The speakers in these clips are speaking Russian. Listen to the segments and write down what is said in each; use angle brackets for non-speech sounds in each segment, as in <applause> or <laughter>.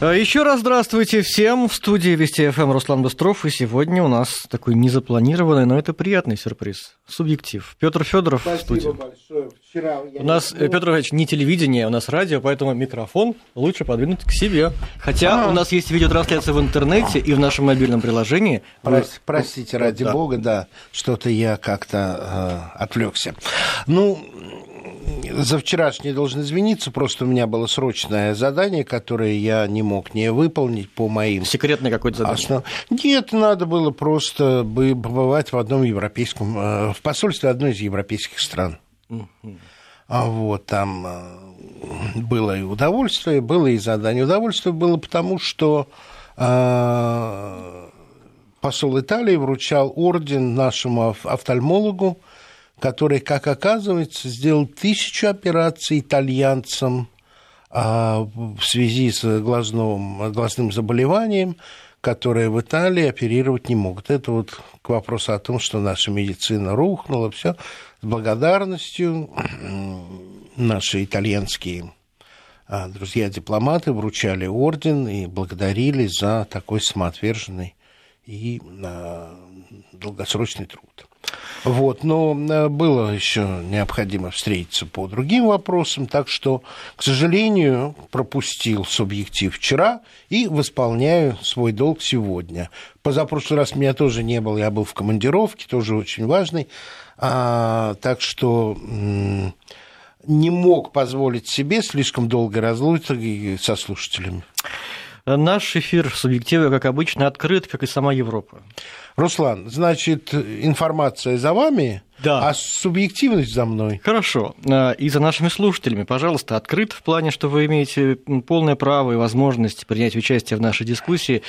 А, Еще раз здравствуйте всем. В студии Вести ФМ Руслан Быстров. И сегодня у нас такой незапланированный, но это приятный сюрприз. Субъектив. Петр Федоров в студии. Большое. Вчера я У нас, не э, Петр Иванович, не телевидение, у нас радио, поэтому микрофон лучше подвинуть к себе. Хотя А. у нас есть видеотрансляция в интернете и в нашем мобильном приложении. Вы- Прос- Простите, ради Да. бога, да, что-то я как-то э, отвлекся. Ну, за вчерашнее должен извиниться, просто у меня было срочное задание, которое я не мог не выполнить по моим Секретное какое-то задание. Основ- Нет, надо было просто бы побывать в одном европейском, э, в посольстве одной из европейских стран. А вот там э, было и удовольствие, было и задание. Удовольствие было потому, что э, посол Италии вручал орден нашему оф- офтальмологу, который, как оказывается, сделал тысячу операций итальянцам а, в связи с глазным, глазным заболеванием, которые в Италии оперировать не могут. Это вот к вопросу о том, что наша медицина рухнула, все с благодарностью <clears throat> наши итальянские а, друзья-дипломаты вручали орден и благодарили за такой самоотверженный и а, долгосрочный труд. Вот, но а, было еще необходимо встретиться по другим вопросам, так что, к сожалению, пропустил субъектив вчера и восполняю свой долг сегодня. Позапрошлый раз меня тоже не было, я был в командировке, тоже очень важный, а, так что не мог позволить себе слишком долго разлучиться со слушателями. Наш эфир субъектива, как обычно, открыт, как и сама Европа. Руслан, значит, информация за вами, Да. а субъективность за мной. Хорошо. А, И за нашими слушателями, пожалуйста, открыт в плане, что вы имеете полное право и возможность принять участие в нашей дискуссии.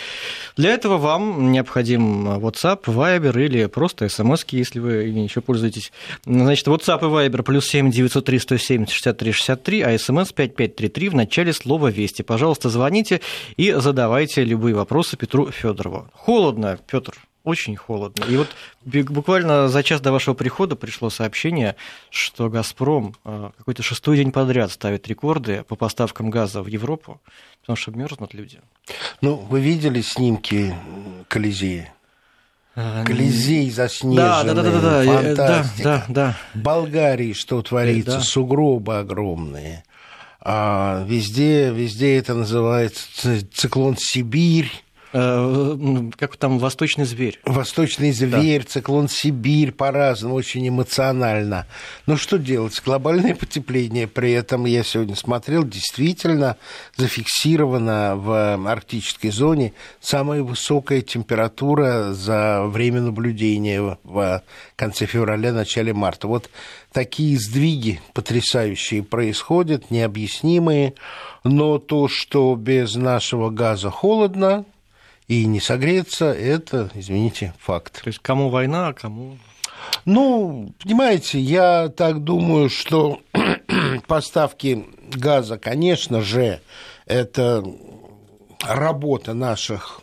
Для этого вам необходим WhatsApp, Viber или просто смс, если вы ими еще пользуетесь. Значит, WhatsApp и Viber плюс 7 903 170 63 63, а смс 5533 в начале слова «Вести». Пожалуйста, звоните и задавайте любые вопросы Петру Федорову. Холодно, Петр. Очень холодно. И вот буквально за час до вашего прихода пришло сообщение, что «Газпром» э, какой-то шестой день подряд ставит рекорды по поставкам газа в Европу, потому что мерзнут люди. Ну, вы видели снимки Колизея? Э, Колизей Да, заснеженный, да, да, да, да, э, да, фантастика. да, да. В Болгарии что творится, Да. сугробы огромные. А везде, везде это называется циклон Сибирь. Э, Как там «Восточный зверь». Восточный зверь, циклон Сибирь, по-разному, очень эмоционально. Но что делать? Глобальное потепление. При этом я сегодня смотрел, действительно зафиксирована в арктической зоне самая высокая температура за время наблюдения в конце февраля, начале марта. Вот такие сдвиги потрясающие происходят, необъяснимые. Но то, что без нашего газа холодно, и не согреться, это, извините, факт. То есть кому война, а кому... Ну, понимаете, я так думаю, что <clears throat> поставки газа, конечно же, это работа наших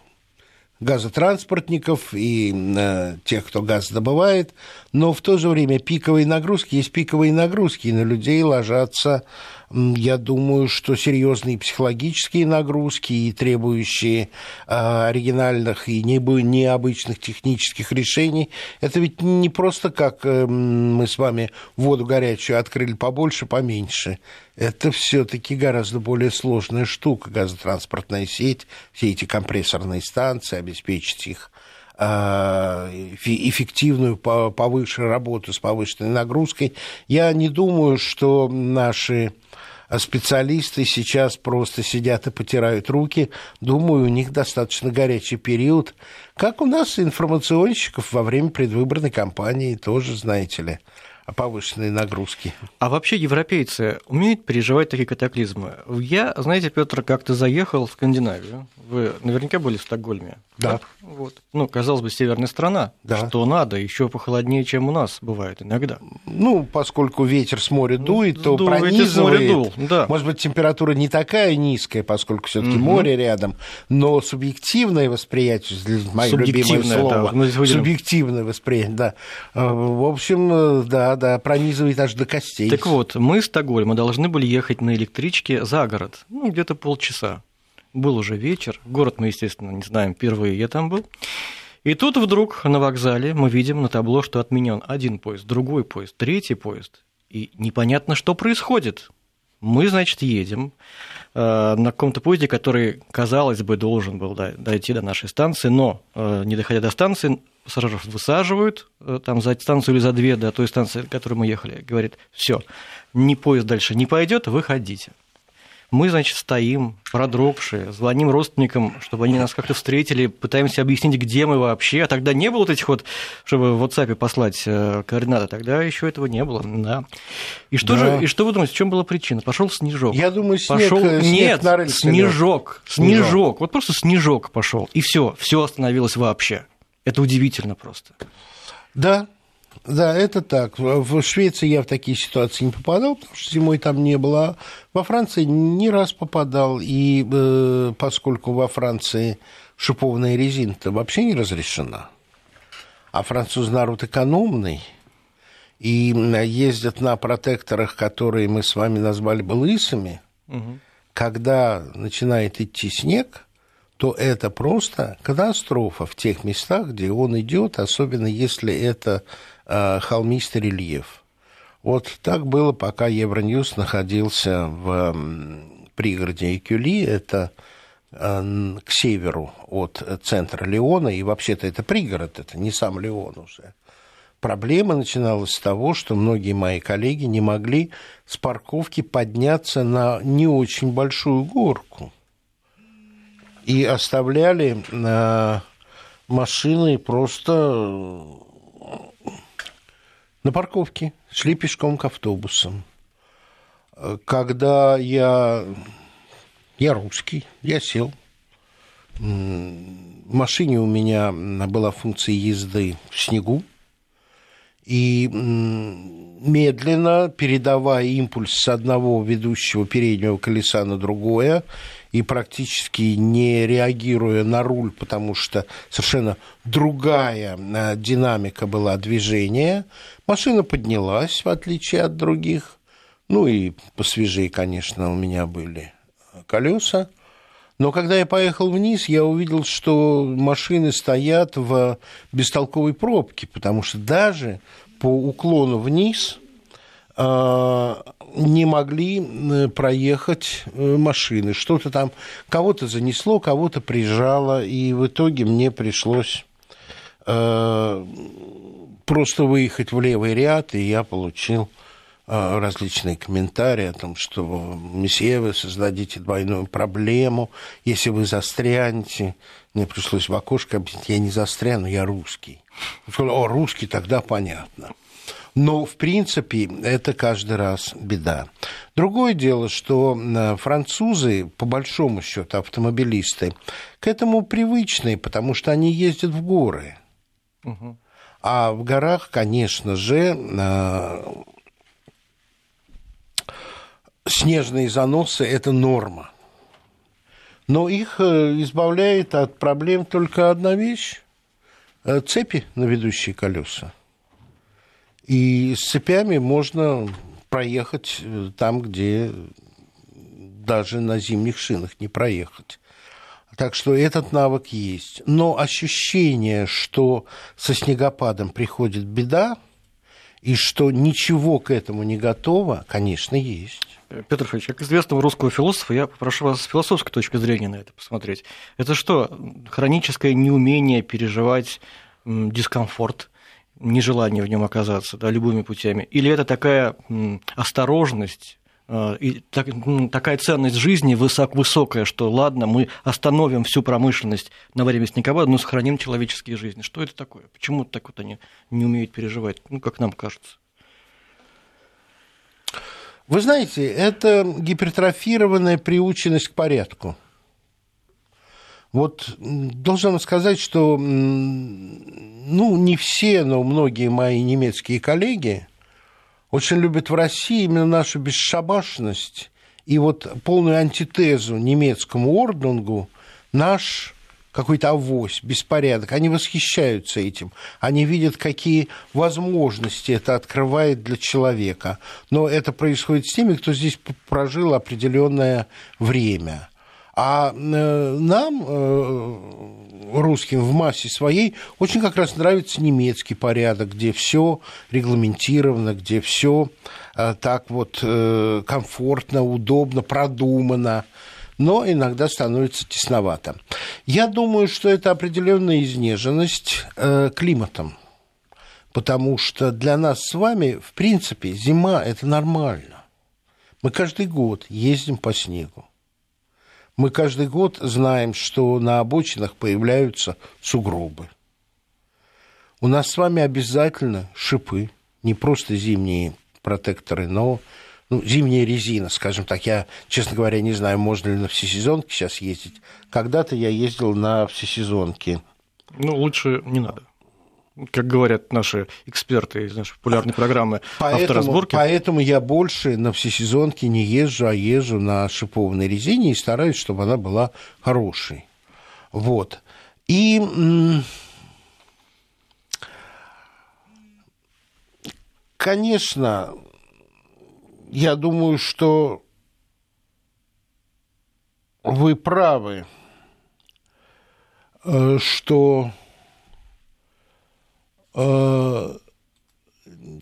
газотранспортников и э, тех, кто газ добывает, но в то же время пиковые нагрузки есть пиковые нагрузки, и на людей ложатся, я думаю, что серьезные психологические нагрузки и требующие э, оригинальных и необычных технических решений. Это ведь не просто как э, мы с вами воду горячую открыли побольше, поменьше. Это все-таки гораздо более сложная штука, газотранспортная сеть, все эти компрессорные станции, обеспечить их а, эффективную по- повыше работу с повышенной нагрузкой. Я не думаю, что наши специалисты сейчас просто сидят и потирают руки. Думаю, у них достаточно горячий период. Как у нас информационщиков во время предвыборной кампании тоже, знаете ли, повышенные нагрузки. А вообще европейцы умеют переживать такие катаклизмы? Я, знаете, Петр, как-то заехал в Скандинавию. Вы наверняка были в Стокгольме. Да. Так? Вот. Ну, казалось бы, северная страна. Да. Что надо, еще похолоднее, чем у нас бывает иногда. Ну, поскольку ветер с моря дует, то Дует, пронизывает. дул, да. Может быть, температура не такая низкая, поскольку все-таки Мгм. море рядом, но субъективное восприятие, мое любимое Субъективное, слово, да, субъективное восприятие, да. Э, В общем, э, да, да, пронизывает аж до костей. Так вот, мы из Стокгольма должны были ехать на электричке за город, ну, где-то полчаса. Был уже вечер, город мы, естественно, не знаем, впервые я там был. И тут вдруг на вокзале мы видим на табло, что отменен один поезд, другой поезд, третий поезд. И непонятно, что происходит. Мы, значит, едем э, на каком-то поезде, который, казалось бы, должен был дойти до нашей станции, но, э, не доходя до станции, пассажиров высаживают э, там за станцию или за две до той станции, к которой мы ехали. Говорит, все, ни поезд дальше не пойдет, выходите. Мы, значит, стоим, продрогшие, звоним родственникам, чтобы они нас как-то встретили, пытаемся объяснить, где мы вообще. А тогда не было вот этих вот, чтобы в WhatsApp послать э, координаты, тогда еще этого не было. Да. И что да. же, и что вы думаете, в чем была причина? Пошел снежок. Я думаю, снег, пошел... снег Нет, на снежок, снежок, снежок. Вот просто снежок пошел. И все, все остановилось вообще. Это удивительно просто. Да, да, это так. В Швеции я в такие ситуации не попадал, потому что зимой там не было. Во Франции не раз попадал, и э, поскольку во Франции шипованная резина-то вообще не разрешена, а француз народ экономный, и ездят на протекторах, которые мы с вами назвали бы лысыми, угу. когда начинает идти снег, то это просто катастрофа в тех местах, где он идет, особенно если это э, холмистый рельеф. Вот так было, пока Евроньюз находился в пригороде Экюли, это э, к северу от центра Леона, и вообще-то это пригород, это не сам Леон уже. Проблема начиналась с того, что многие мои коллеги не могли с парковки подняться на не очень большую горку и оставляли э, машины просто э, на парковке, шли пешком к автобусам. Когда я, я русский, я сел, в машине у меня была функция езды в снегу, и медленно, передавая импульс с одного ведущего переднего колеса на другое, и практически не реагируя на руль, потому что совершенно другая э, динамика была движения, машина поднялась, в отличие от других. Ну и посвежее, конечно, у меня были колеса. Но когда я поехал вниз, я увидел, что машины стоят в бестолковой пробке, потому что даже по уклону вниз не могли э, проехать э, машины. Что-то там, кого-то занесло, кого-то прижало, и в итоге мне пришлось э, просто выехать в левый ряд, и я получил различные комментарии о том, что месье, вы создадите двойную проблему, если вы застрянете. Мне пришлось в окошко объяснить, я не застряну, я русский. Я сказал, о, русский, тогда понятно. Но, в принципе, это каждый раз беда. Другое дело, что э, французы, по большому счету, автомобилисты, к этому привычны, потому что они ездят в горы. Угу. А в горах, конечно же, э, снежные заносы – это норма. Но их э, избавляет от проблем только одна вещь – цепи на ведущие колеса. И с цепями можно проехать э, там, где даже на зимних шинах не проехать. Так что этот навык есть. Но ощущение, что со снегопадом приходит беда, и что ничего к этому не готово, конечно, есть. Петр Федорович, как известного русского философа, я попрошу вас с философской точки зрения на это посмотреть. Это что, хроническое неумение переживать дискомфорт, нежелание в нем оказаться да, любыми путями, или это такая осторожность, э, и так, такая ценность жизни высок, высокая, что ладно, мы остановим всю промышленность на время снегопада, но сохраним человеческие жизни. Что это такое? Почему так вот они не умеют переживать, ну, как нам кажется? Вы знаете, это гипертрофированная приученность к порядку. Вот должен сказать, что ну, не все, но многие мои немецкие коллеги очень любят в России именно нашу бесшабашность и вот полную антитезу немецкому орденгу наш какой-то авось, беспорядок. Они восхищаются этим. Они видят, какие возможности это открывает для человека. Но это происходит с теми, кто здесь прожил определенное время. А э, нам, э, русским в массе своей, очень как раз нравится немецкий порядок, где все регламентировано, где все э, так вот комфортно, удобно, продумано но иногда становится тесновато. Я думаю, что это определенная изнеженность климатом, потому что для нас с вами, в принципе, зима – это нормально. Мы каждый год ездим по снегу. Мы каждый год знаем, что на обочинах появляются сугробы. У нас с вами обязательно шипы, не просто зимние протекторы, но ну, зимняя резина, скажем так. Я, честно говоря, не знаю, можно ли на всесезонке сейчас ездить. Когда-то я ездил на всесезонке. Ну, лучше не надо как говорят наши эксперты из нашей популярной программы поэтому, авторазборки. Поэтому я больше на всесезонке не езжу, а езжу на шипованной резине и стараюсь, чтобы она была хорошей. Вот. И конечно, я думаю, что вы правы, э, что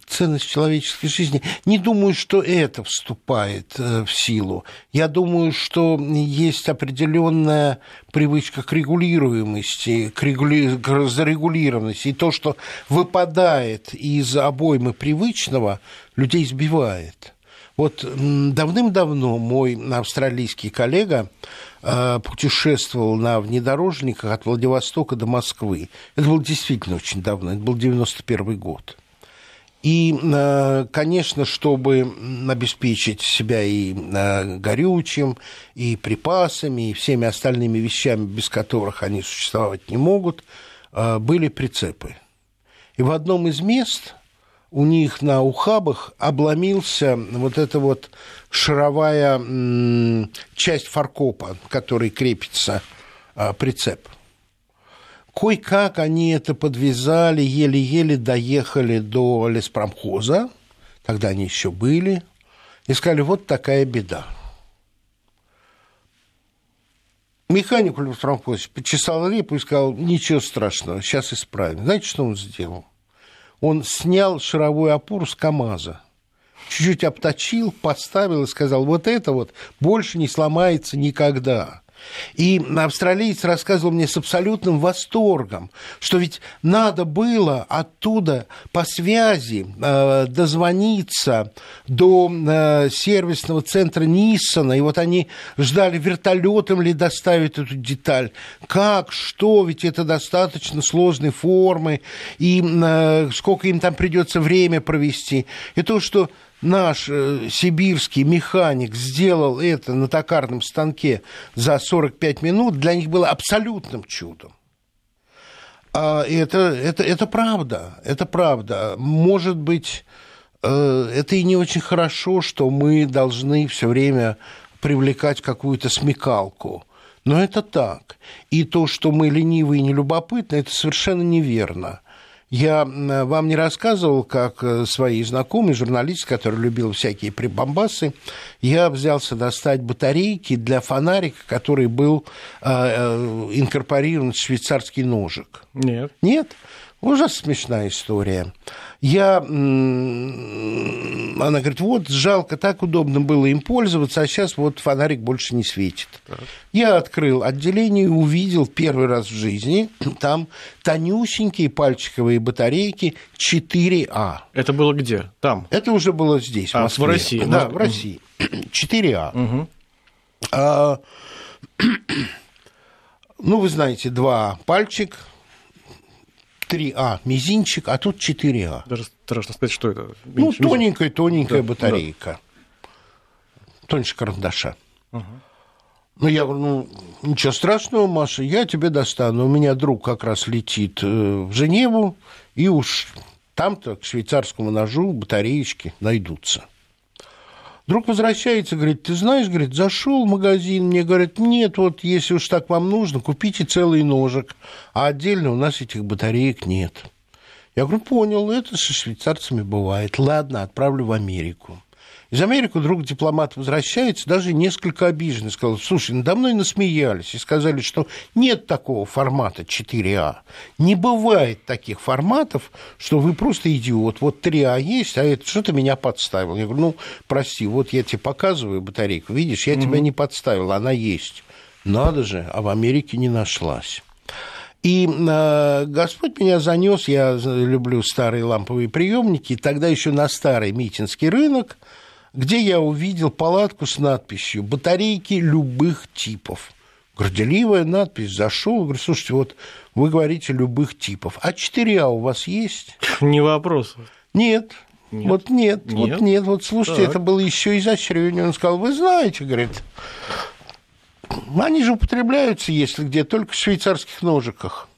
ценность человеческой жизни. Не думаю, что это вступает э, в силу. Я думаю, что есть определенная привычка к регулируемости, к, регули... к зарегулированности. И то, что выпадает из обоймы привычного, людей сбивает. Вот давным-давно мой австралийский коллега э, путешествовал на внедорожниках от Владивостока до Москвы. Это было действительно очень давно, это был 91 год. И, э, конечно, чтобы обеспечить себя и э, горючим, и припасами, и всеми остальными вещами, без которых они существовать не могут, были прицепы. И в одном из мест у них на ухабах обломился вот эта вот шаровая часть фаркопа, которой крепится а, прицеп. Кой-как они это подвязали, еле-еле доехали до леспромхоза, тогда они еще были, и сказали, вот такая беда. Механик в леспромхозе почесал репу и сказал, ничего страшного, сейчас исправим. Знаете, что он сделал? Он снял шаровую опору с КАМАЗа, чуть-чуть обточил, поставил и сказал, вот это вот больше не сломается никогда. И австралиец рассказывал мне с абсолютным восторгом, что ведь надо было оттуда по связи э, дозвониться до э, сервисного центра Ниссона, и вот они ждали вертолетом ли доставить эту деталь. Как, что, ведь это достаточно сложной формы, и э, сколько им там придется время провести. И то, что наш э, сибирский механик сделал это на токарном станке за 45 минут, для них было абсолютным чудом. А это, это, это правда, это правда. Может быть, э, это и не очень хорошо, что мы должны все время привлекать какую-то смекалку. Но это так. И то, что мы ленивы и нелюбопытны, это совершенно неверно. Я вам не рассказывал, как э, свои знакомые, журналисты, которые любил всякие прибамбасы, я взялся достать батарейки для фонарика, который был э, э, инкорпорирован в швейцарский ножик. Нет. Нет? Ужасно смешная история. Я, она говорит, вот жалко, так удобно было им пользоваться, а сейчас вот фонарик больше не светит. Так. Я открыл отделение и увидел первый раз в жизни <clears throat> там тонюсенькие пальчиковые батарейки 4А. Это было где? Там? Это уже было здесь, в а, Москве. в России? Да, в России. <clears throat> 4А. Угу. А, <clears throat> ну, вы знаете, два пальчик – 3А мизинчик, а тут 4А. Даже страшно сказать, что это. Ну, тоненькая, тоненькая да, батарейка. Да. Тоньше карандаша. Угу. Ну, я говорю, ну, ничего страшного, Маша, я тебе достану. У меня друг как раз летит э, в Женеву, и уж там-то к швейцарскому ножу батареечки найдутся. Вдруг возвращается, говорит, ты знаешь, говорит, зашел в магазин, мне говорят, нет, вот если уж так вам нужно, купите целый ножик, а отдельно у нас этих батареек нет. Я говорю, понял, это со швейцарцами бывает. Ладно, отправлю в Америку. Из Америки вдруг дипломат возвращается, даже несколько обиженный, сказал, слушай, надо мной насмеялись и сказали, что нет такого формата 4А. Не бывает таких форматов, что вы просто идиот. Вот 3А есть, а это что ты меня подставил? Я говорю, ну, прости, вот я тебе показываю батарейку, видишь, я mm-hmm. тебя не подставил, она есть. Надо же, а в Америке не нашлась. И э, Господь меня занес, я люблю старые ламповые приемники, тогда еще на старый Митинский рынок – где я увидел палатку с надписью «Батарейки любых типов». Горделивая надпись, зашел, говорю, слушайте, вот вы говорите любых типов, а 4А у вас есть? <laughs> Не вопрос. Нет, нет. Вот нет, нет, вот нет, вот слушайте, так. это было еще изощрение. Он сказал, вы знаете, говорит, они же употребляются, если где, только в швейцарских ножиках.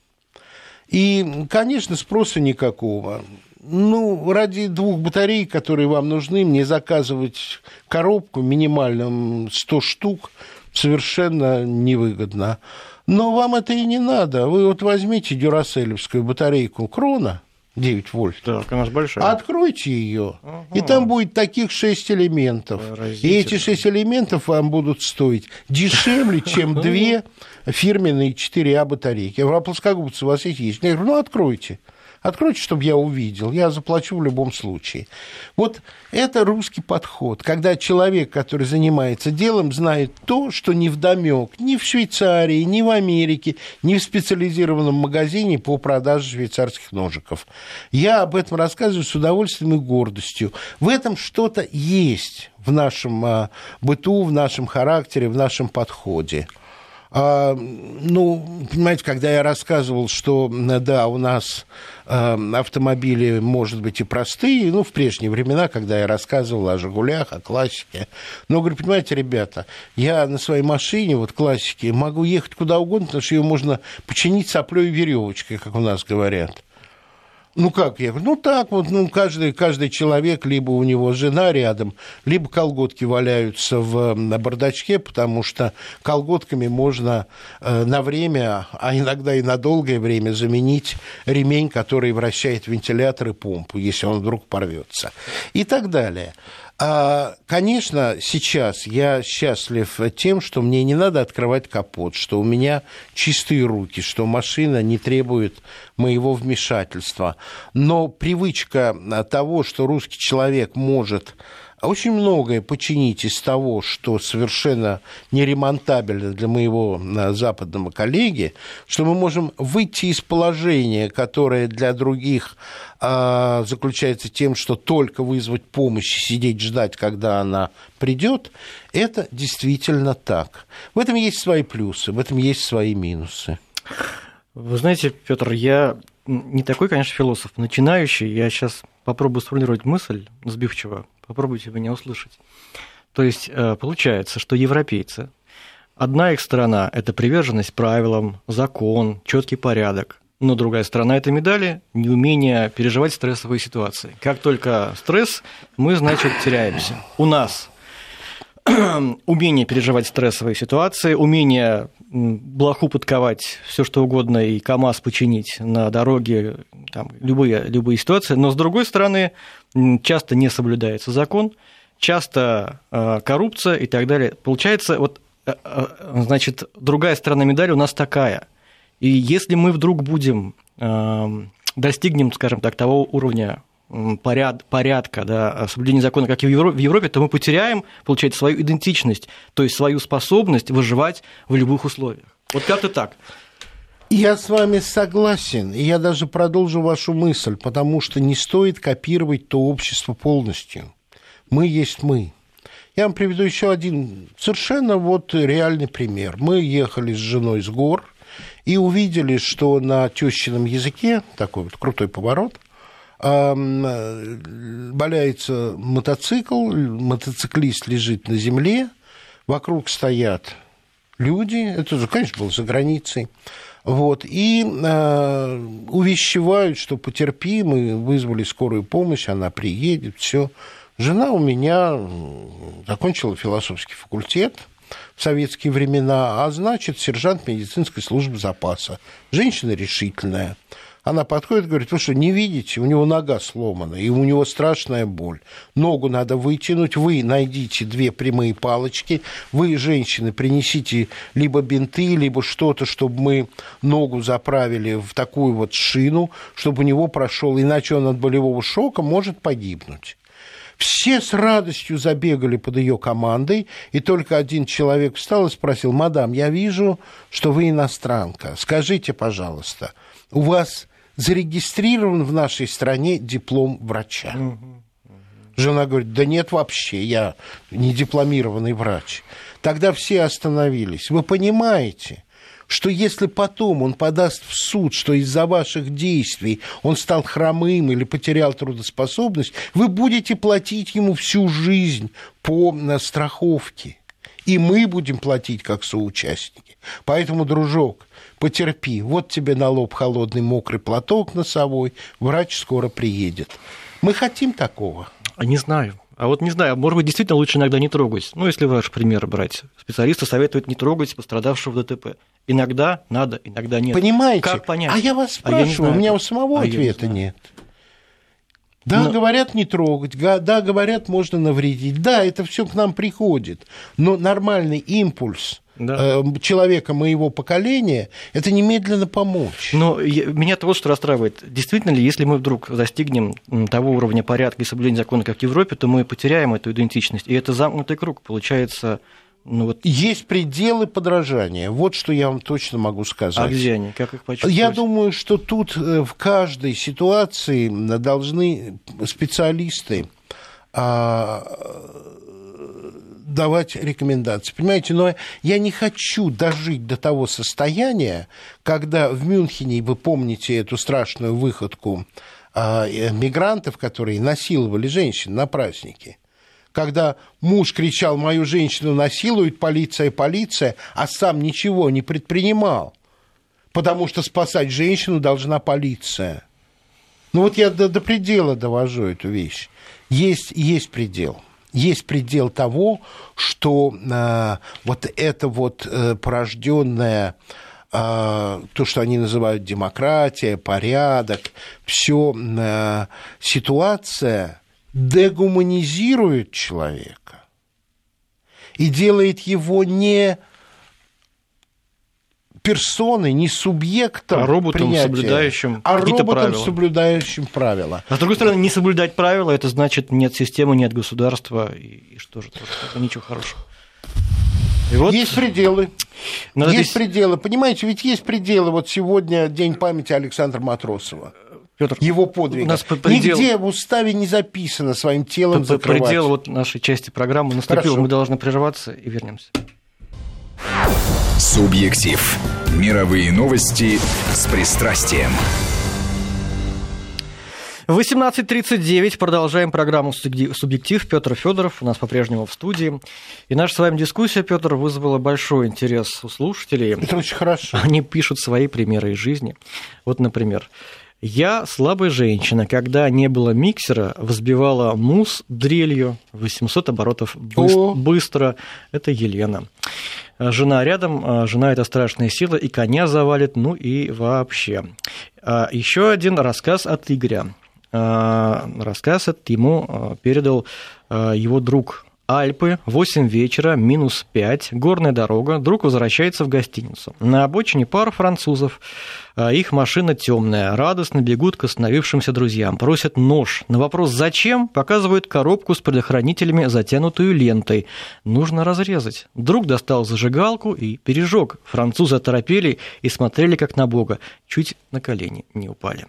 И, конечно, спроса никакого ну, ради двух батарей, которые вам нужны, мне заказывать коробку минимально 100 штук совершенно невыгодно. Но вам это и не надо. Вы вот возьмите дюраселевскую батарейку Крона, 9 вольт. Так, она же большая. Откройте ее, ага. и там будет таких 6 элементов. И эти 6 элементов вам будут стоить дешевле, чем <laughs> две фирменные 4А батарейки. Я говорю, а плоскогубцы у вас есть? Я говорю, ну, откройте. Откройте, чтобы я увидел, я заплачу в любом случае. Вот это русский подход, когда человек, который занимается делом, знает то, что не вдомек ни в Швейцарии, ни в Америке, ни в специализированном магазине по продаже швейцарских ножиков. Я об этом рассказываю с удовольствием и гордостью. В этом что-то есть в нашем а, быту, в нашем характере, в нашем подходе. А, ну, понимаете, когда я рассказывал, что, да, у нас а, автомобили, может быть, и простые, ну, в прежние времена, когда я рассказывал о «Жигулях», о классике. Но, говорю, понимаете, ребята, я на своей машине, вот классики, могу ехать куда угодно, потому что ее можно починить соплей и веревочкой, как у нас говорят. Ну как я? Ну так вот, ну каждый, каждый человек, либо у него жена рядом, либо колготки валяются в, на бардачке, потому что колготками можно э, на время, а иногда и на долгое время заменить ремень, который вращает вентилятор и помпу, если он вдруг порвется. И так далее. А, конечно, сейчас я счастлив тем, что мне не надо открывать капот, что у меня чистые руки, что машина не требует моего вмешательства. Но привычка того, что русский человек может очень многое починить из того, что совершенно неремонтабельно для моего э, западного коллеги, что мы можем выйти из положения, которое для других а, заключается тем, что только вызвать помощь сидеть ждать, когда она придет, это действительно так. В этом есть свои плюсы, в этом есть свои минусы. Вы знаете, Петр, я не такой, конечно, философ, начинающий. Я сейчас попробую сформулировать мысль сбивчиво. Попробуйте меня услышать. То есть э, получается, что европейцы, одна их сторона – это приверженность правилам, закон, четкий порядок, но другая сторона этой медали – неумение переживать стрессовые ситуации. Как только стресс, мы, значит, теряемся. У нас <clears throat> умение переживать стрессовые ситуации, умение блоху подковать все что угодно и КАМАЗ починить на дороге, там, любые, любые ситуации. Но, с другой стороны, часто не соблюдается закон, часто э, коррупция и так далее. Получается, вот, э, э, значит, другая сторона медали у нас такая. И если мы вдруг будем, достигнем, скажем так, того уровня поряд, порядка, да, соблюдения закона, как и в Европе, в Европе, то мы потеряем, получается, свою идентичность, то есть свою способность выживать в любых условиях. Вот как-то так. Я с вами согласен, и я даже продолжу вашу мысль, потому что не стоит копировать то общество полностью. Мы есть мы. Я вам приведу еще один совершенно вот реальный пример. Мы ехали с женой с гор и увидели, что на тещином языке, такой вот крутой поворот, валяется мотоцикл, мотоциклист лежит на земле, вокруг стоят люди, это же, конечно, было за границей, вот, и э, увещевают, что потерпи, мы вызвали скорую помощь, она приедет, все. Жена у меня закончила философский факультет в советские времена, а значит, сержант медицинской службы запаса. Женщина решительная. Она подходит и говорит, вы что, не видите? У него нога сломана, и у него страшная боль. Ногу надо вытянуть, вы найдите две прямые палочки, вы, женщины, принесите либо бинты, либо что-то, чтобы мы ногу заправили в такую вот шину, чтобы у него прошел, иначе он от болевого шока может погибнуть. Все с радостью забегали под ее командой, и только один человек встал и спросил, «Мадам, я вижу, что вы иностранка. Скажите, пожалуйста, у вас зарегистрирован в нашей стране диплом врача. Жена говорит, да нет вообще, я не дипломированный врач. Тогда все остановились. Вы понимаете, что если потом он подаст в суд, что из-за ваших действий он стал хромым или потерял трудоспособность, вы будете платить ему всю жизнь по страховке. И мы будем платить как соучастники. Поэтому, дружок, потерпи, вот тебе на лоб холодный мокрый платок носовой, врач скоро приедет. Мы хотим такого? Не знаю. А вот не знаю, может быть, действительно лучше иногда не трогать. Ну, если ваш пример брать. Специалисты советуют не трогать пострадавшего в ДТП. Иногда надо, иногда нет. Понимаете? Как понять? А я вас спрашиваю, а я у меня у самого а ответа не нет. Да, но... говорят, не трогать, да, говорят, можно навредить. Да, это все к нам приходит. Но нормальный импульс да. э, человека моего поколения, это немедленно помочь. Но я, меня-то вот что расстраивает. Действительно ли, если мы вдруг достигнем того уровня порядка и соблюдения закона, как в Европе, то мы потеряем эту идентичность. И это замкнутый круг. Получается, ну, вот... Есть пределы подражания. Вот что я вам точно могу сказать. А где они? Как их почувствовать? Я думаю, что тут э, в каждой ситуации должны специалисты а, давать рекомендации. Понимаете, но я не хочу дожить до того состояния, когда в Мюнхене, вы помните эту страшную выходку а, э, мигрантов, которые насиловали женщин на празднике когда муж кричал «мою женщину насилует, полиция, полиция», а сам ничего не предпринимал, потому что спасать женщину должна полиция. Ну вот я до, до предела довожу эту вещь. Есть, есть предел. Есть предел того, что э, вот это вот э, порожденное э, то, что они называют демократия, порядок, все э, ситуация дегуманизирует человека и делает его не персоной, не субъектом а роботом, принятия, соблюдающим а роботом, правила. соблюдающим правила. А с другой стороны, не соблюдать правила, это значит нет системы, нет государства, и, и что же, это ничего хорошего. И вот... Есть пределы. Надо есть здесь... пределы. Понимаете, ведь есть пределы. Вот сегодня День памяти Александра Матросова. Петр, его подвиг. У нас предел... Нигде в уставе не записано своим телом закрывать. Предел вот нашей части программы наступил. Хорошо. Мы должны прерваться и вернемся. Субъектив. Мировые новости с пристрастием. 18.39. Продолжаем программу «Субъектив». Петр Федоров у нас по-прежнему в студии. И наша с вами дискуссия, Петр, вызвала большой интерес у слушателей. Это очень хорошо. Они пишут свои примеры из жизни. Вот, например, я слабая женщина. Когда не было миксера, взбивала мусс дрелью 800 оборотов О. быстро. Это Елена. Жена рядом, а жена это страшная сила, и коня завалит, ну и вообще. А Еще один рассказ от Игоря. А, рассказ этот ему передал его друг Альпы, 8 вечера, минус 5, горная дорога, друг возвращается в гостиницу. На обочине пара французов, а, их машина темная, радостно бегут к остановившимся друзьям, просят нож. На вопрос «зачем?» показывают коробку с предохранителями, затянутую лентой. Нужно разрезать. Друг достал зажигалку и пережег. Французы оторопели и смотрели как на бога, чуть на колени не упали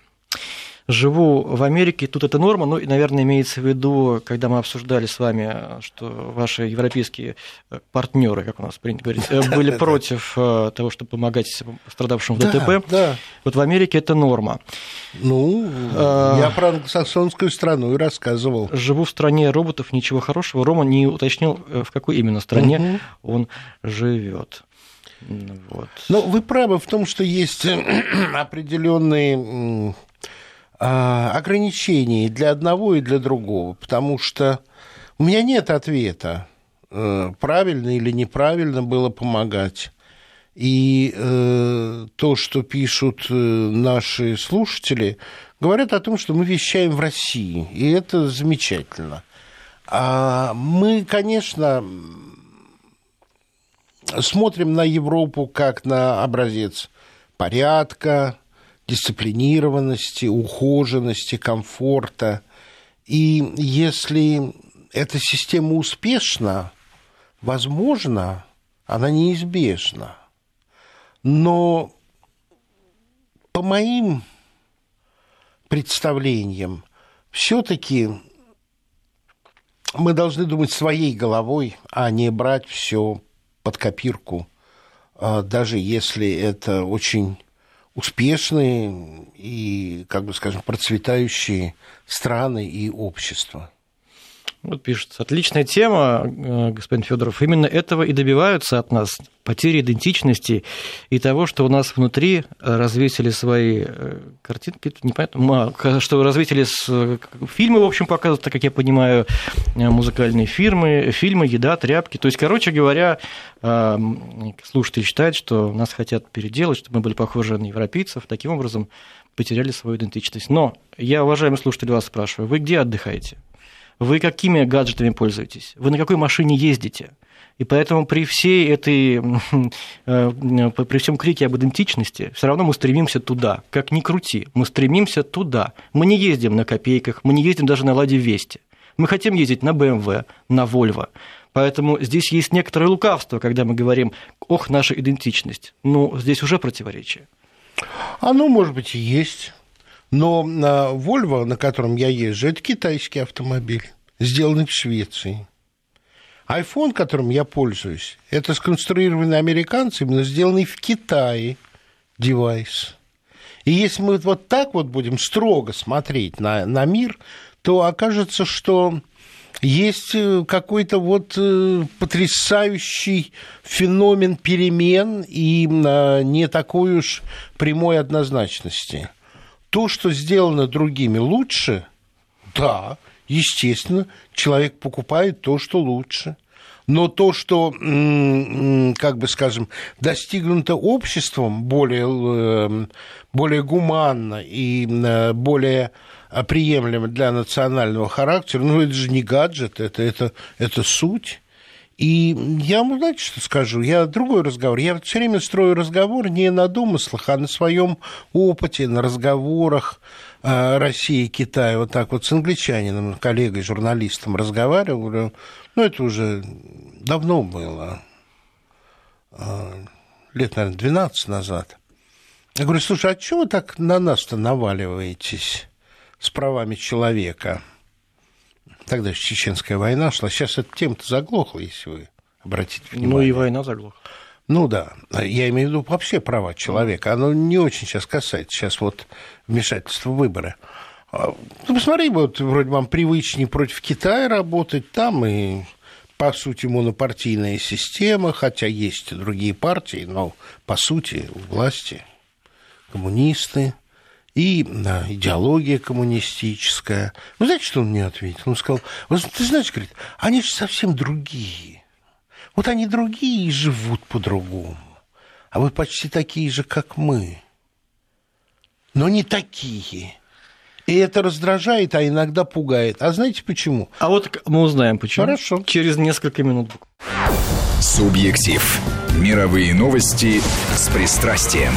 живу в Америке, тут это норма, ну, и, наверное, имеется в виду, когда мы обсуждали с вами, что ваши европейские э, партнеры, как у нас принято говорить, э, <laughs> были против э, того, чтобы помогать страдавшим в ДТП. Вот в Америке это норма. Ну, я про англосаксонскую страну и рассказывал. Живу в стране роботов, ничего хорошего. Рома не уточнил, в какой именно стране он живет. Вот. Но вы правы в том, что есть <clears throat> определенные ограничений для одного и для другого, потому что У меня нет ответа, э, правильно или неправильно было помогать. И э, то, что пишут э, наши слушатели, говорят о том, что мы вещаем в России, и это замечательно. А мы, конечно, смотрим на Европу как на образец порядка, дисциплинированности, ухоженности, комфорта. И если эта система успешна, возможно, она неизбежна. Но по моим представлениям, все-таки мы должны думать своей головой, а не брать все под копирку, а даже если это очень успешные и, как бы скажем, процветающие страны и общества. Вот пишет, отличная тема, э, господин Федоров. Именно этого и добиваются от нас потери идентичности и того, что у нас внутри развесили свои э, картинки, непонятно, что развесили с... фильмы, в общем, показывают, так как я понимаю, э, музыкальные фирмы, фильмы, еда, тряпки. То есть, короче говоря, слушатели считают, что нас хотят переделать, чтобы мы были похожи на европейцев, таким образом потеряли свою идентичность. Но я, уважаемый слушатель, вас спрашиваю, вы где отдыхаете? Вы какими гаджетами пользуетесь, вы на какой машине ездите. И поэтому при всей этой, <laughs> э, при всем крике об идентичности, все равно мы стремимся туда. Как ни крути, мы стремимся туда. Мы не ездим на копейках, мы не ездим даже на Ладе Вести. Мы хотим ездить на BMW, на Volvo. Поэтому здесь есть некоторое лукавство, когда мы говорим, ох, наша идентичность. Ну, здесь уже противоречие. Оно, может быть, и есть. Но на Volvo, на котором я езжу, это китайский автомобиль, сделанный в Швеции. iPhone, которым я пользуюсь, это сконструированный американцами, но сделанный в Китае девайс. И если мы вот так вот будем строго смотреть на, на мир, то окажется, что есть э, какой-то вот э, потрясающий феномен перемен и а, не такой уж прямой однозначности то, что сделано другими лучше, да, естественно, человек покупает то, что лучше. Но то, что, как бы скажем, достигнуто обществом более, эм, более гуманно и э, более приемлемо для национального характера, ну, это же не гаджет, это, это, это суть. И я вам, знаете, что скажу? Я другой разговор. Я все время строю разговор не на домыслах, а на своем опыте, на разговорах э, России и Китая. Вот так вот с англичанином, коллегой, журналистом разговаривал. Говорю, ну, это уже давно было. Э, лет, наверное, 12 назад. Я говорю, слушай, а чего вы так на нас-то наваливаетесь с правами человека? Тогда Чеченская война шла. Сейчас эта тема-то заглохла, если вы обратите внимание. Ну и война заглохла. Ну да, я имею в виду вообще права человека. Оно не очень сейчас касается сейчас вот вмешательства в выборы. А, ну, посмотри, вот вроде вам привычнее против Китая работать, там и по сути, монопартийная система, хотя есть и другие партии, но по сути власти коммунисты, и да, идеология коммунистическая. Ну, знаете, что он мне ответил? Он сказал, ты знаешь, говорит, они же совсем другие. Вот они другие и живут по-другому. А вы почти такие же, как мы. Но не такие. И это раздражает, а иногда пугает. А знаете почему? А вот мы узнаем почему. Хорошо. Через несколько минут. Субъектив. Мировые новости с пристрастием.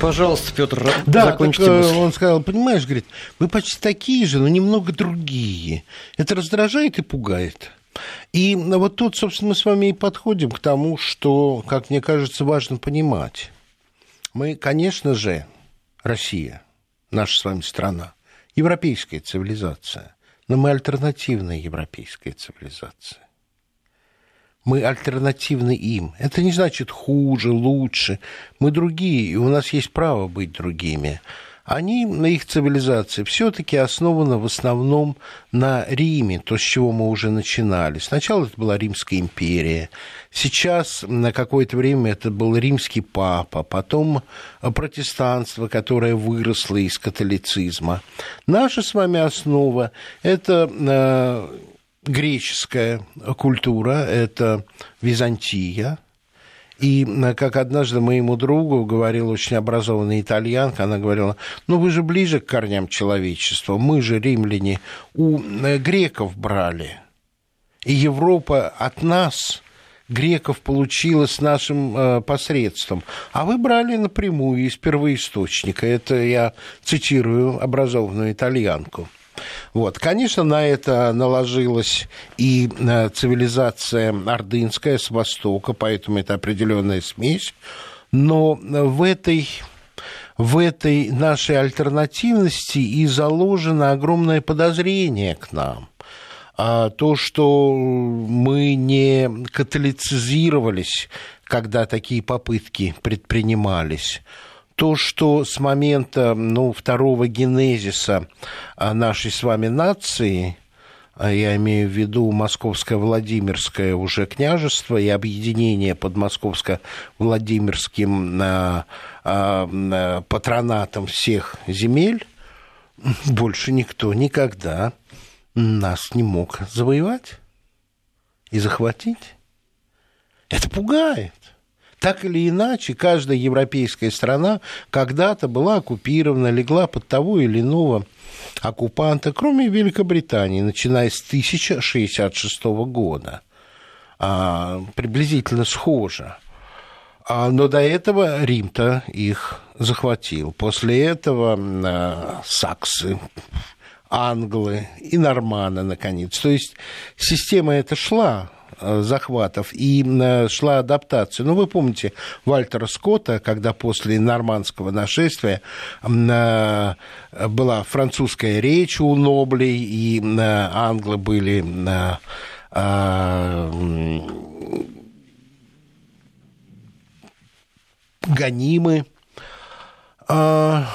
Пожалуйста, Петр, да, закончите так, мысль. Он сказал, понимаешь, говорит, вы почти такие же, но немного другие. Это раздражает и пугает. И вот тут, собственно, мы с вами и подходим к тому, что, как мне кажется, важно понимать. Мы, конечно же, Россия, наша с вами страна, европейская цивилизация, но мы альтернативная европейская цивилизация мы альтернативны им. Это не значит хуже, лучше. Мы другие, и у нас есть право быть другими они, на их цивилизация, все-таки основана в основном на Риме, то, с чего мы уже начинали. Сначала это была Римская империя, сейчас на какое-то время это был римский папа, потом протестанство, которое выросло из католицизма. Наша с вами основа – это э, греческая культура, это Византия. И как однажды моему другу говорила очень образованная итальянка, она говорила, ну вы же ближе к корням человечества, мы же, римляне, у греков брали. И Европа от нас греков получила с нашим э, посредством. А вы брали напрямую из первоисточника. Это я цитирую образованную итальянку. Вот. Конечно, на это наложилась и э, цивилизация ордынская с востока, поэтому это определенная смесь. Но в этой в этой нашей альтернативности и заложено огромное подозрение к нам – а то, что мы не католицизировались, когда такие попытки предпринимались, то, что с момента ну, второго генезиса а, нашей с вами нации, а я имею в виду Московское Владимирское уже княжество и объединение под Московско-Владимирским а, патронатом всех земель, больше никто никогда нас не мог завоевать и захватить. Это пугает. Так или иначе, каждая европейская страна когда-то была оккупирована, легла под того или иного оккупанта, кроме Великобритании, начиная с 1066 года. А, приблизительно схоже. А, но до этого Рим-то их захватил. После этого а, саксы англы и норманы, наконец. То есть система эта шла, захватов и э, шла адаптация. Ну, вы помните Вальтера Скотта, когда после нормандского нашествия э, была французская речь у Ноблей, и англы были гонимы. А,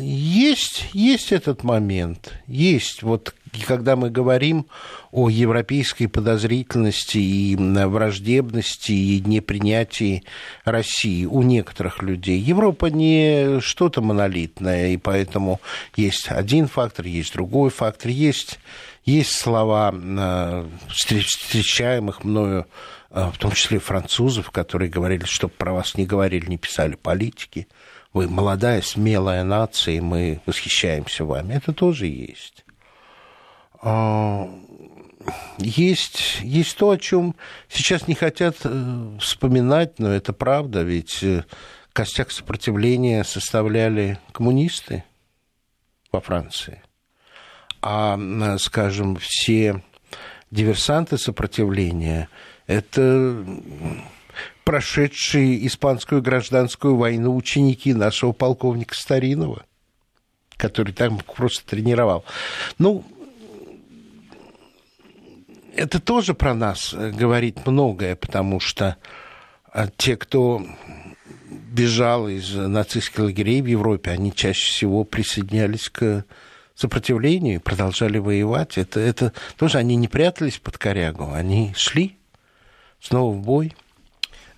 есть, есть этот момент, есть. Вот когда мы говорим о европейской подозрительности и враждебности и непринятии России у некоторых людей. Европа не что-то монолитное, и поэтому есть один фактор, есть другой фактор, есть, есть слова э, встречаемых мною э, в том числе французов, которые говорили, чтобы про вас не говорили, не писали политики – вы молодая, смелая нация, и мы восхищаемся вами. Это тоже есть. А, есть, есть то, о чем сейчас не хотят э, вспоминать, но это правда, ведь э, костяк сопротивления составляли коммунисты во Франции. А, скажем, все диверсанты сопротивления – это прошедшие испанскую гражданскую войну ученики нашего полковника Старинова, который там просто тренировал. Ну, это тоже про нас говорит многое, потому что а, те, кто бежал из нацистских лагерей в Европе, они чаще всего присоединялись к сопротивлению и продолжали воевать. Это, это тоже они не прятались под корягу, они шли снова в бой –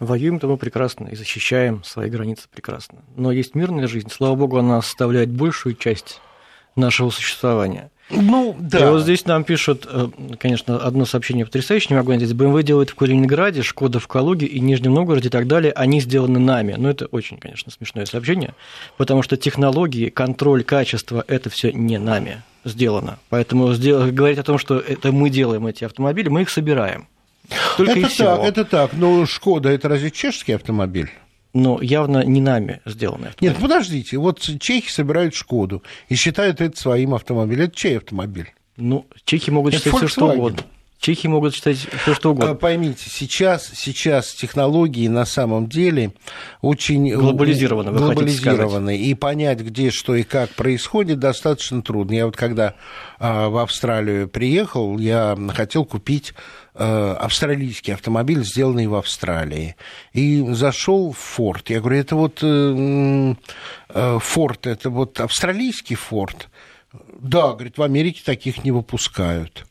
Воюем-то мы прекрасно и защищаем свои границы прекрасно. Но есть мирная жизнь, слава богу, она составляет большую часть нашего существования. Ну, да. И вот здесь нам пишут, э, конечно, одно сообщение потрясающее, не могу найти. БМВ делает в Калининграде, Шкода в Калуге и Нижнем Новгороде и так далее. Они сделаны нами. Но это очень, конечно, смешное сообщение, потому что технологии, контроль качества – это все не нами сделано. Поэтому говорить о том, что это мы делаем эти автомобили, мы их собираем. Только это и всего. так, это так. Но Шкода это разве чешский автомобиль? Но явно не нами автомобиль. Нет, подождите, вот чехи собирают Шкоду и считают это своим автомобилем. Это чей автомобиль? Ну, чехи могут это считать все что угодно. Чехи могут считать все что угодно. А, поймите, сейчас, сейчас технологии на самом деле очень глобализированы, глобализированы и понять, где что и как происходит, достаточно трудно. Я вот когда а, в Австралию приехал, я хотел купить австралийский автомобиль, сделанный в Австралии. И зашел в Форд. Я говорю, это вот э, э, Форд, это вот австралийский Форд. Да, говорит, в Америке таких не выпускают.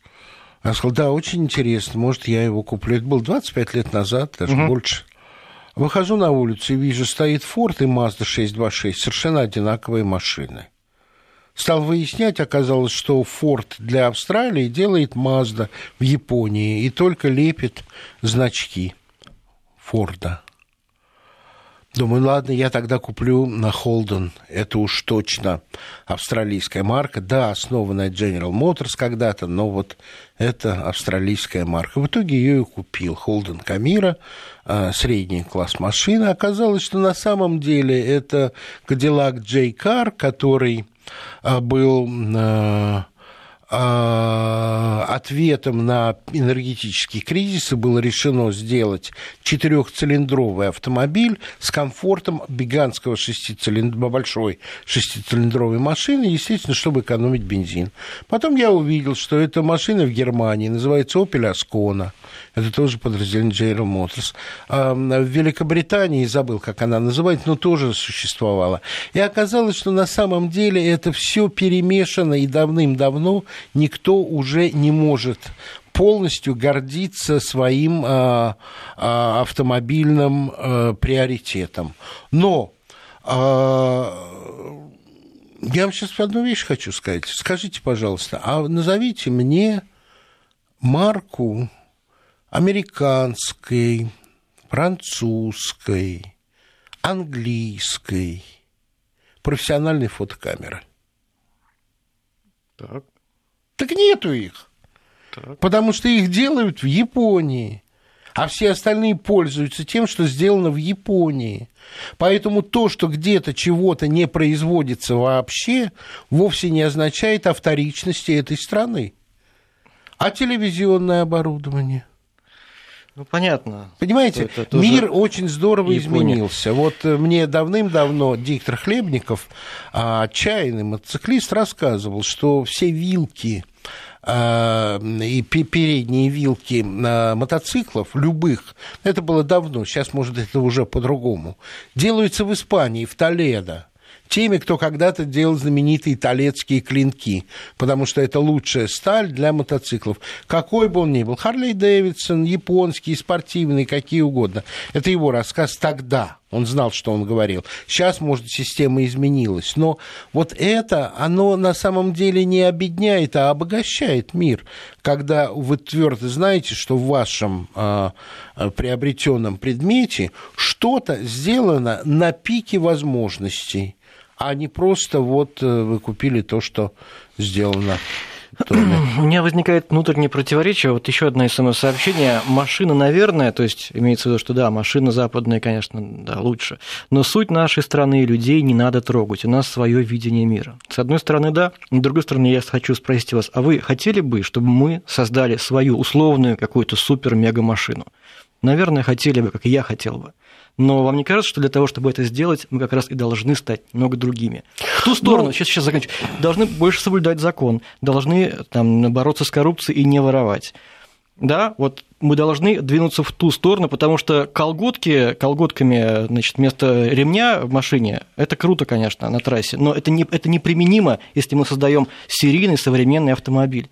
Я сказал, да, очень интересно, может, я его куплю. Это было 25 лет назад, даже угу. больше. Выхожу на улицу и вижу, стоит Форд и Mazda 626, совершенно одинаковые машины Стал выяснять, оказалось, что Форд для Австралии делает Мазда в Японии и только лепит значки Форда. Думаю, ладно, я тогда куплю на Холден. Это уж точно австралийская марка. Да, основанная General Motors когда-то, но вот это австралийская марка. В итоге ее и купил. Холден Камира, средний класс машины. Оказалось, что на самом деле это Cadillac J-Car, который был а, а, ответом на энергетический кризис было решено сделать четырехцилиндровый автомобиль с комфортом гигантского шестицилиндровой, большой шестицилиндровой машины, естественно, чтобы экономить бензин. Потом я увидел, что эта машина в Германии называется Opel Ascona. Это тоже подразделение General Motors. А, в Великобритании, забыл, как она называется, но тоже существовала. И оказалось, что на самом деле это все перемешано и давным-давно никто уже не может полностью гордиться своим э, автомобильным э, приоритетом. Но э, я вам сейчас одну вещь хочу сказать. Скажите, пожалуйста, а назовите мне марку американской, французской, английской профессиональной фотокамеры. Так. Так нету их. Так. Потому что их делают в Японии. А все остальные пользуются тем, что сделано в Японии. Поэтому то, что где-то чего-то не производится вообще, вовсе не означает о вторичности этой страны. А телевизионное оборудование? Ну, понятно. Понимаете, мир очень здорово Япония. изменился. Вот э, мне давным-давно диктор Хлебников, а, отчаянный мотоциклист, рассказывал, что все вилки а, и передние вилки мотоциклов, любых, это было давно, сейчас, может, это уже по-другому, делаются в Испании, в Толедо теми, кто когда-то делал знаменитые талецкие клинки, потому что это лучшая сталь для мотоциклов. Какой бы он ни был, Харлей Дэвидсон, японский, спортивный, какие угодно. Это его рассказ тогда. Он знал, что он говорил. Сейчас, может, система изменилась. Но вот это, оно на самом деле не обедняет, а обогащает мир. Когда вы твердо знаете, что в вашем э, приобретенном предмете что-то сделано на пике возможностей а не просто вот э, вы купили то, что сделано. <clears throat> У меня возникает внутреннее противоречие. Вот еще одно смс-сообщение. Машина, наверное, то есть имеется в виду, что да, машина западная, конечно, да, лучше. Но суть нашей страны и людей не надо трогать. У нас свое видение мира. С одной стороны, да. С другой стороны, я хочу спросить вас, а вы хотели бы, чтобы мы создали свою условную какую-то супер-мега-машину? Наверное, хотели бы, как я хотел бы. Но вам не кажется, что для того, чтобы это сделать, мы как раз и должны стать много другими? В ту сторону, ну, сейчас, сейчас заканчиваю, должны больше соблюдать закон, должны там, бороться с коррупцией и не воровать. Да, вот мы должны двинуться в ту сторону, потому что колготки, колготками, значит, вместо ремня в машине, это круто, конечно, на трассе, но это, не, это неприменимо, если мы создаем серийный современный автомобиль.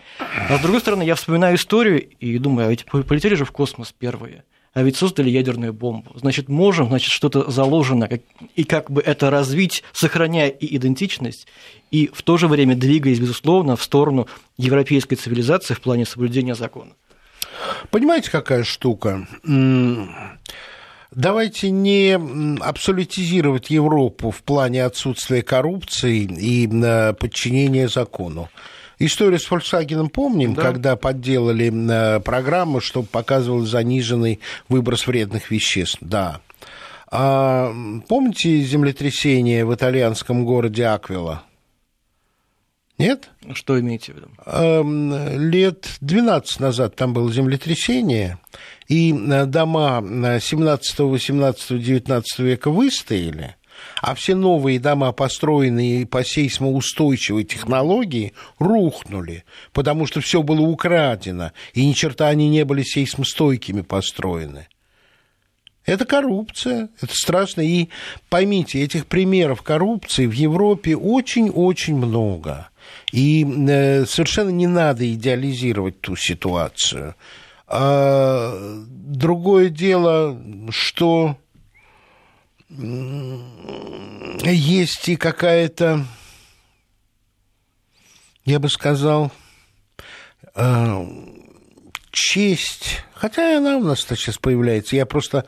А с другой стороны, я вспоминаю историю и думаю, а ведь полетели же в космос первые – а ведь создали ядерную бомбу. Значит, можем, значит, что-то заложено, и как бы это развить, сохраняя и идентичность, и в то же время двигаясь, безусловно, в сторону европейской цивилизации в плане соблюдения закона. Понимаете, какая штука? Давайте не абсолютизировать Европу в плане отсутствия коррупции и э, подчинения закону. Историю с Volkswagen помним, да. когда подделали э, программу, чтобы показывал заниженный выброс вредных веществ. Да. А помните землетрясение в итальянском городе Аквила? Нет? Что имеете в виду? Эм, лет 12 назад там было землетрясение, и э, дома 17, 18, 19 века выстояли, а все новые дома, построенные по сейсмоустойчивой технологии, рухнули, потому что все было украдено, и ни черта они не были сейсмостойкими построены. Это коррупция, это страшно. И поймите, этих примеров коррупции в Европе очень-очень много. И э, совершенно не надо идеализировать ту ситуацию. А другое дело, что есть и какая-то Я бы сказал, э, честь, хотя она у нас сейчас появляется. Я просто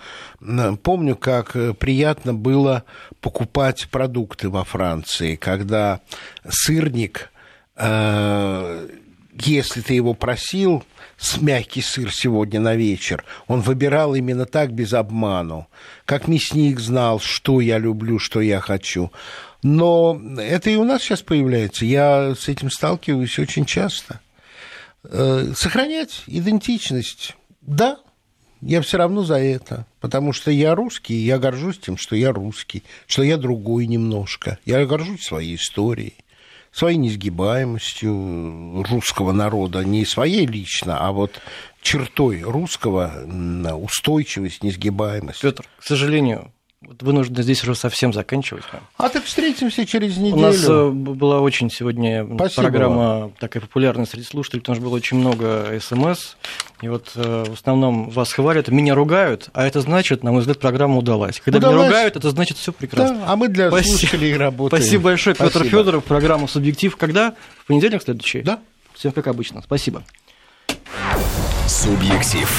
помню, как э, приятно было покупать продукты во Франции, когда сырник, э, если ты его просил, мягкий сыр сегодня на вечер. Он выбирал именно так, без обману. Как мясник знал, что я люблю, что я хочу. Но это и у нас сейчас появляется. Я с этим сталкиваюсь очень часто. Э, сохранять идентичность, да, я все равно за это, потому что я русский, я горжусь тем, что я русский, что я другой немножко. Я горжусь своей историей своей несгибаемостью русского народа, не своей лично, а вот чертой русского устойчивость, несгибаемость. Петр, к сожалению, вынуждены здесь уже совсем заканчивать. А так встретимся через неделю. У нас э, была очень сегодня Спасибо программа вам. такая популярная среди слушателей, потому что было очень много смс. И вот э, в основном вас хвалят, меня ругают, а это значит, на мой взгляд, программа удалась. Когда удалась. меня ругают, это значит все прекрасно. Да, а мы для Спасибо. слушателей работаем. Спасибо большое, Спасибо. Петр Федоров. Программа Субъектив. Когда? В понедельник следующий? Да. Всем как обычно. Спасибо. Субъектив.